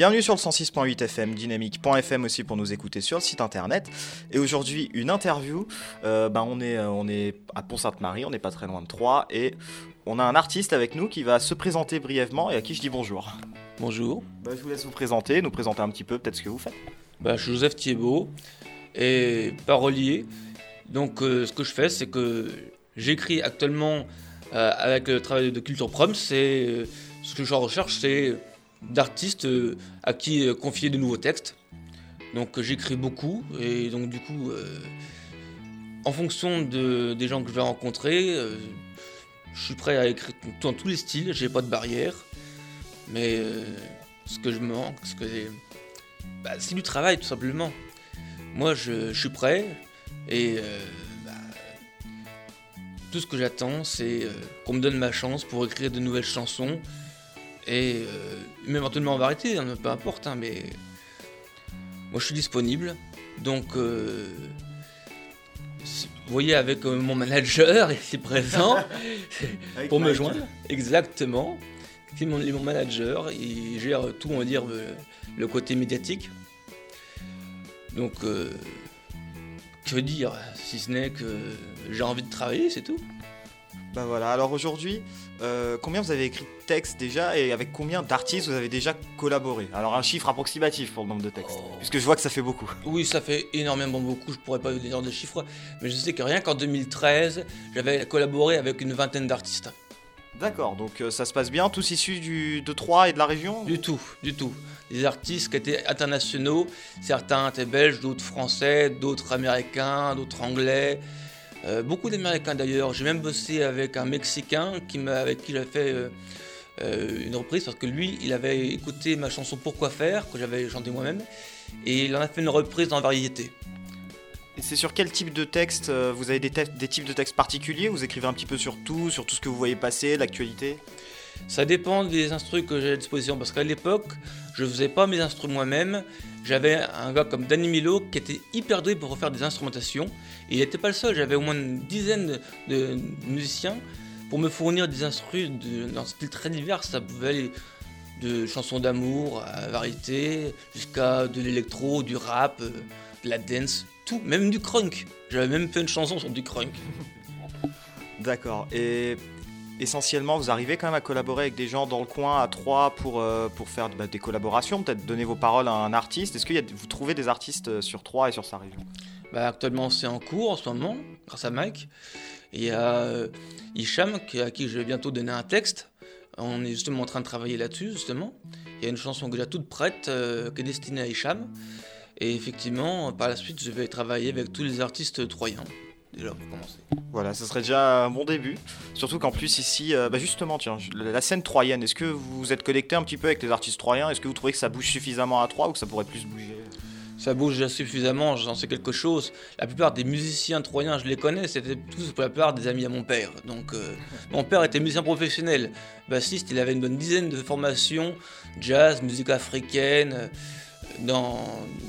Bienvenue sur le 106.8 FM, dynamique.fm aussi pour nous écouter sur le site internet. Et aujourd'hui, une interview. Euh, ben, on, est, on est à Pont-Sainte-Marie, on n'est pas très loin de Troyes. Et on a un artiste avec nous qui va se présenter brièvement et à qui je dis bonjour. Bonjour. Ben, je vous laisse vous présenter, nous présenter un petit peu peut-être ce que vous faites. Ben, je suis Joseph Thiebaud et parolier. Donc euh, ce que je fais, c'est que j'écris actuellement euh, avec le travail de Culture Prom. C'est euh, ce que je recherche, c'est d'artistes à qui confier de nouveaux textes. Donc j'écris beaucoup et donc du coup, en fonction de, des gens que je vais rencontrer, je suis prêt à écrire dans tous les styles. J'ai pas de barrière, mais ce que je manque, ce que bah, c'est du travail tout simplement. Moi, je, suis prêt et euh, bah, tout ce que j'attends, c'est euh, qu'on me donne ma chance pour écrire de nouvelles chansons et euh, même éventuellement en variété, hein, peu importe, hein, mais moi je suis disponible. Donc, vous voyez, avec mon manager ici présent, pour me joindre, exactement. C'est mon, mon, manager, il gère tout, on va dire, le côté médiatique. Donc, euh, que dire Si ce n'est que j'ai envie de travailler, c'est tout. Bah voilà, alors aujourd'hui, euh, combien vous avez écrit de textes déjà et avec combien d'artistes vous avez déjà collaboré? Alors un chiffre approximatif pour le nombre de textes, oh. puisque je vois que ça fait beaucoup. Oui, ça fait énormément beaucoup, je pourrais pas vous dire de chiffres, mais je sais que rien qu'en 2013, j'avais collaboré avec une vingtaine d'artistes. D'accord, donc euh, ça se passe bien, tous issus du, de Troyes et de la région? Du tout, du tout. Des artistes qui étaient internationaux, certains étaient belges, d'autres français, d'autres américains, d'autres anglais. Euh, beaucoup d'américains d'ailleurs. J'ai même bossé avec un mexicain qui avec qui j'avais fait euh, une reprise parce que lui, il avait écouté ma chanson Pourquoi faire, que j'avais chanté moi-même, et il en a fait une reprise en variété. Et c'est sur quel type de texte euh, Vous avez des, des, types de textes particuliers Vous écrivez un petit peu sur tout, sur tout ce que vous voyez passer, l'actualité? Ça dépend des instruments que j'ai à disposition. Parce qu'à l'époque, je faisais pas mes instruments moi-même. J'avais un gars comme Danny Milo qui était hyper doué pour refaire des instrumentations. Et il n'était pas le seul. J'avais au moins une dizaine de, musiciens pour me fournir des instruments d'un style très divers. Ça pouvait aller de chansons d'amour à variété jusqu'à de l'électro, du rap, euh, de la dance même du crunk. J'avais même fait une chanson sur du crunk. D'accord. Et essentiellement, vous arrivez quand même à collaborer avec des gens dans le coin à pour, euh, pour faire bah, des collaborations, peut-être donner vos paroles à un artiste. Est-ce que vous trouvez des artistes euh, sur Troyes et sur sa région? Bah, Actuellement, c'est en cours en ce moment, grâce à Mike. il y a euh, Hicham, à qui je vais bientôt donner un texte. On est justement en train de travailler là-dessus, justement. Il y a une chanson déjà toute prête, qui est destinée à Hicham. Et effectivement, par la suite, je vais travailler avec tous les artistes troyens. Déjà pour commencer. Voilà, ce serait déjà un bon début. Surtout qu'en plus ici, euh, bah justement, tiens, la scène troyenne, est-ce que vous êtes connecté un petit peu avec les artistes troyens? Est-ce que vous trouvez que ça bouge suffisamment à Troyes ou que ça pourrait plus bouger? Ça bouge déjà suffisamment, j'en sais quelque chose. La plupart des musiciens troyens, je les connais, c'était tous pour la plupart des amis à mon père. Donc, euh, mon père était musicien professionnel, bassiste, il avait une bonne dizaine de formations, jazz, musique africaine, dans,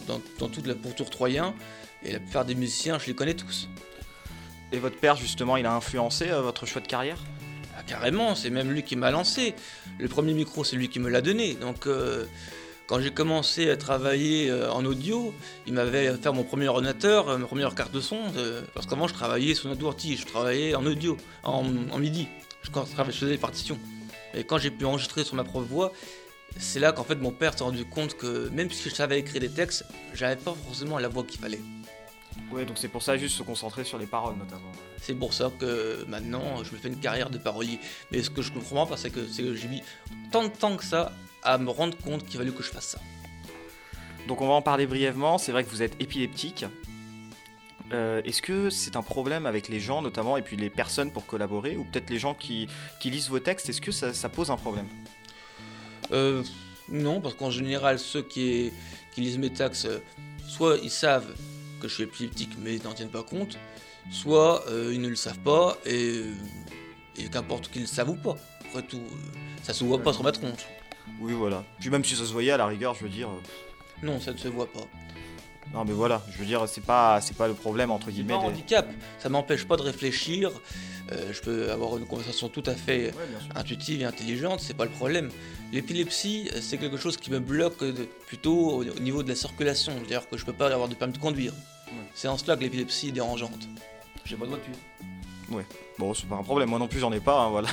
dans, toute la pourtour troyen. Et la plupart des musiciens, je les connais tous. Et votre père, justement, il a influencé euh, votre choix de carrière? Ah, Carrément, c'est même lui qui m'a lancé. Le premier micro, c'est lui qui me l'a donné. Donc, euh, quand j'ai commencé à travailler euh, en audio, il m'avait fait mon premier ordinateur, ma première carte de son. parce qu'avant, je travaillais sur notre je travaillais en audio, en, en MIDI. Je, je faisais des partitions. Et quand j'ai pu enregistrer sur ma propre voix, c'est là qu'en fait mon père s'est rendu compte que même si je savais écrire des textes, j'avais pas forcément la voix qu'il fallait. Ouais, donc c'est pour ça juste se concentrer sur les paroles notamment. C'est pour ça que maintenant je me fais une carrière de parolier. Mais ce que je comprends pas, c'est que, que j'ai mis tant de temps que ça à me rendre compte qu'il fallait que je fasse ça. Donc on va en parler brièvement. C'est vrai que vous êtes épileptique. Euh, est-ce que c'est un problème avec les gens notamment et puis les personnes pour collaborer ou peut-être les gens qui, lisent vos textes Est-ce que ça pose un problème? Euh, non, parce qu'en général, ceux qui, lisent mes taxes, euh, soit ils savent que je suis épileptique, mais ils n'en tiennent pas compte, soit euh, ils ne le savent pas, et, qu'importe qu'ils le savent ou pas. Après tout, ça se voit pas sur ma tronche. Oui, voilà. Puis même si ça se voyait, à la rigueur, je veux dire... Non, ça ne se voit pas. Non mais voilà, je veux dire, c'est pas, c'est pas le problème entre guillemets. pas un des- handicap, ça m'empêche pas de réfléchir, euh, je peux avoir une conversation tout à fait Ouais, intuitive et intelligente, c'est pas le problème. L'épilepsie, euh, c'est quelque chose qui me bloque de- plutôt au, au niveau de la circulation, c'est-à-dire que je peux pas avoir de permis de conduire. Ouais. C'est en cela que l'épilepsie est dérangeante. J'ai pas de voiture. Bon, c'est pas un problème. Moi non plus, j'en ai pas. hein, voilà.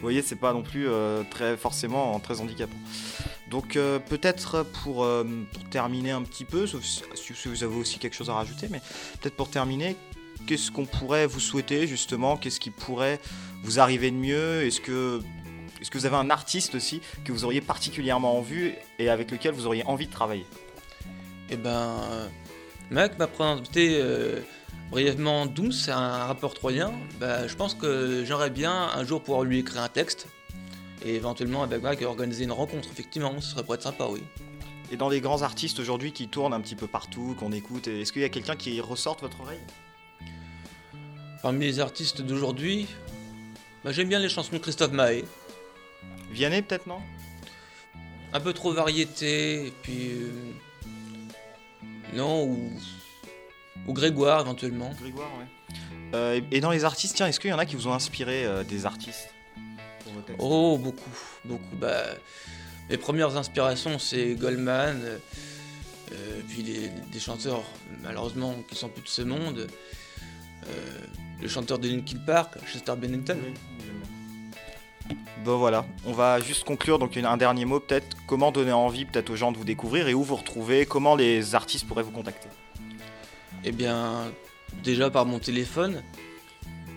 Vous voyez, c'est pas non plus euh, très forcément très handicapant. Donc euh, peut-être pour, euh, pour terminer un petit peu, sauf si, vous avez aussi quelque chose à rajouter, mais peut-être pour terminer, qu'est-ce qu'on pourrait vous souhaiter justement? Qu'est-ce qui pourrait vous arriver de mieux? Est-ce que est-ce que vous avez un artiste aussi que vous auriez particulièrement en vue et avec lequel vous auriez envie de travailler? Et ben, euh, Mac m'a présenté brièvement Doom, c'est un rappeur troyen. Bah, je pense que j'aimerais bien un jour pouvoir lui écrire un texte et éventuellement avec organiser une rencontre. Effectivement, ce serait pour être sympa, oui. Et dans les grands artistes aujourd'hui qui tournent un petit peu partout, qu'on écoute, est-ce qu'il y a quelqu'un qui ressorte votre oreille? Parmi les artistes d'aujourd'hui, bah, j'aime bien les chansons de Christophe Maé. Vianney peut-être non? Un peu trop variété, et puis. euh, non, ou. Ou Grégoire éventuellement. Grégoire, ouais. Euh, et- et dans les artistes, tiens, est-ce qu'il y en a qui vous ont inspiré euh, des artistes pour vos textes? Oh, beaucoup, beaucoup. Bah, mes premières inspirations, c'est Goldman, euh, puis les- des chanteurs, malheureusement, qui sont plus de ce monde. Le chanteur de Linkin Park, Chester Bennington. Bon voilà, on va juste conclure donc un dernier mot peut-être. Comment donner envie peut-être aux gens de vous découvrir et où vous retrouver? Comment les artistes pourraient vous contacter? Eh bien, déjà par mon téléphone,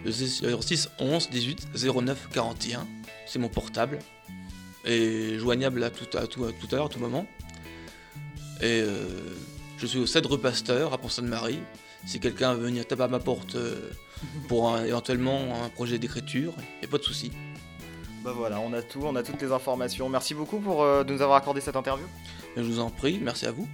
le 06 11 18 09 41, c'est mon portable, et joignable à tout à, tout, à tout à l'heure, à tout moment. Et euh, je suis au Cèdre Pasteur à Pont-Sainte-Marie. Si quelqu'un veut venir taper à ma porte euh, pour un- éventuellement un projet d'écriture, il n'y a pas de souci. Bah voilà, on a tout, on a toutes les informations. Merci beaucoup pour euh, de nous avoir accordé cette interview. Je vous en prie, merci à vous.